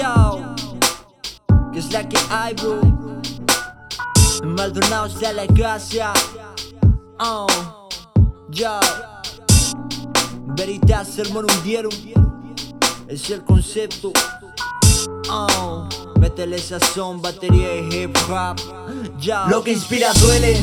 Chao, que es la que hay, bro. Maldonado la casa. Oh, ya. Veritas, hermano, hundieron. Es el concepto. Oh, métele son batería y hip hop. Ya. Lo que inspira duele,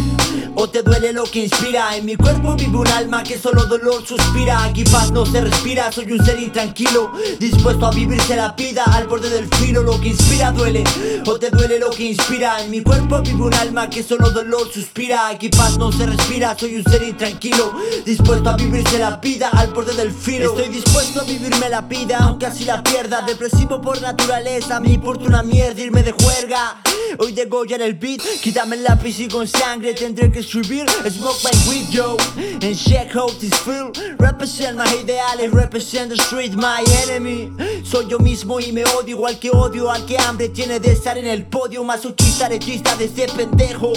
o te duele lo que inspira. En mi cuerpo vive un alma que solo dolor suspira. Aquí paz no se respira, soy un ser intranquilo, dispuesto a vivirse la vida al borde del filo. Lo que inspira duele, o te duele lo que inspira. En mi cuerpo vive un alma que solo dolor suspira. Aquí paz no se respira, soy un ser intranquilo, dispuesto a vivirse la vida al borde del filo. Estoy dispuesto a vivirme la vida, aunque así la pierda. Depresivo por naturaleza, me importa una mierda irme de juerga. Hoy de en el beat, quítame el lápiz y con sangre tendré que escribir Smoke my weed yo And check how this feel. Represent my ideales, represent the street, my enemy Soy yo mismo y me odio igual que odio al que hambre tiene de estar en el podio Masoquista, lechista de ese pendejo.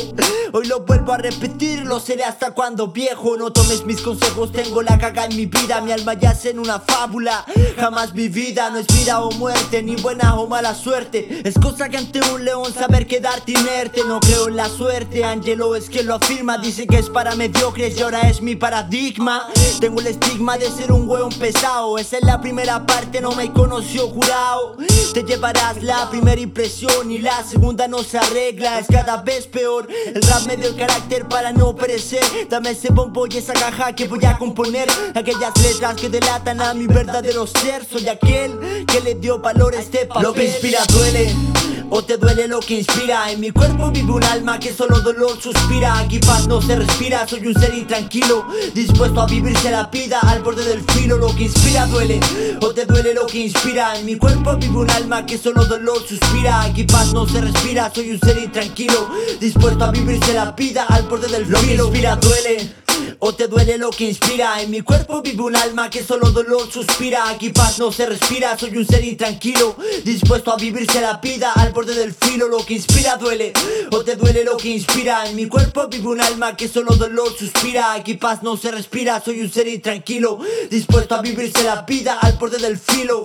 Hoy lo vuelvo a repetir, lo seré hasta cuando viejo. No tomes mis consejos, tengo la caga en mi vida. Mi alma yace en una fábula Jamás mi vida no es vida o muerte Ni buena o mala suerte. Es cosa que ante un león saber quedarte inerte. No creo en la suerte, Angelo es que lo afirma. Dice que es para mediocres y ahora es mi paradigma. Tengo el estigma de ser un hueón pesado. Esa es la primera parte, no me jurado. Te llevarás la primera impresión y la segunda no se arregla. Es cada vez peor, el rap me dio el carácter para no perecer. Dame ese bombo y esa caja que voy a componer. Aquellas letras que delatan a mi verdadero ser. Soy aquel que le dio valor a este papel Lo que inspira duele o te duele lo que inspira. En mi cuerpo vive un alma que solo dolor suspira. Aquí paz no se respira, soy un ser intranquilo Dispuesto a vivirse la vida al borde del filo. Lo que inspira duele, o te duele lo que inspira. En mi cuerpo vive un alma que solo dolor suspira. Aquí paz no se respira, soy un ser intranquilo Dispuesto a vivirse la vida al borde del filo Lo que inspira duele o te duele lo que inspira. En mi cuerpo vive un alma que solo dolor suspira. Aquí paz no se respira, soy un ser intranquilo Dispuesto a vivirse la vida. Al borde del filo Lo que inspira duele, o te duele lo que inspira. En mi cuerpo vive un alma que solo dolor suspira. Aquí paz no se respira, soy un ser intranquilo Dispuesto a vivirse la vida. Al borde del filo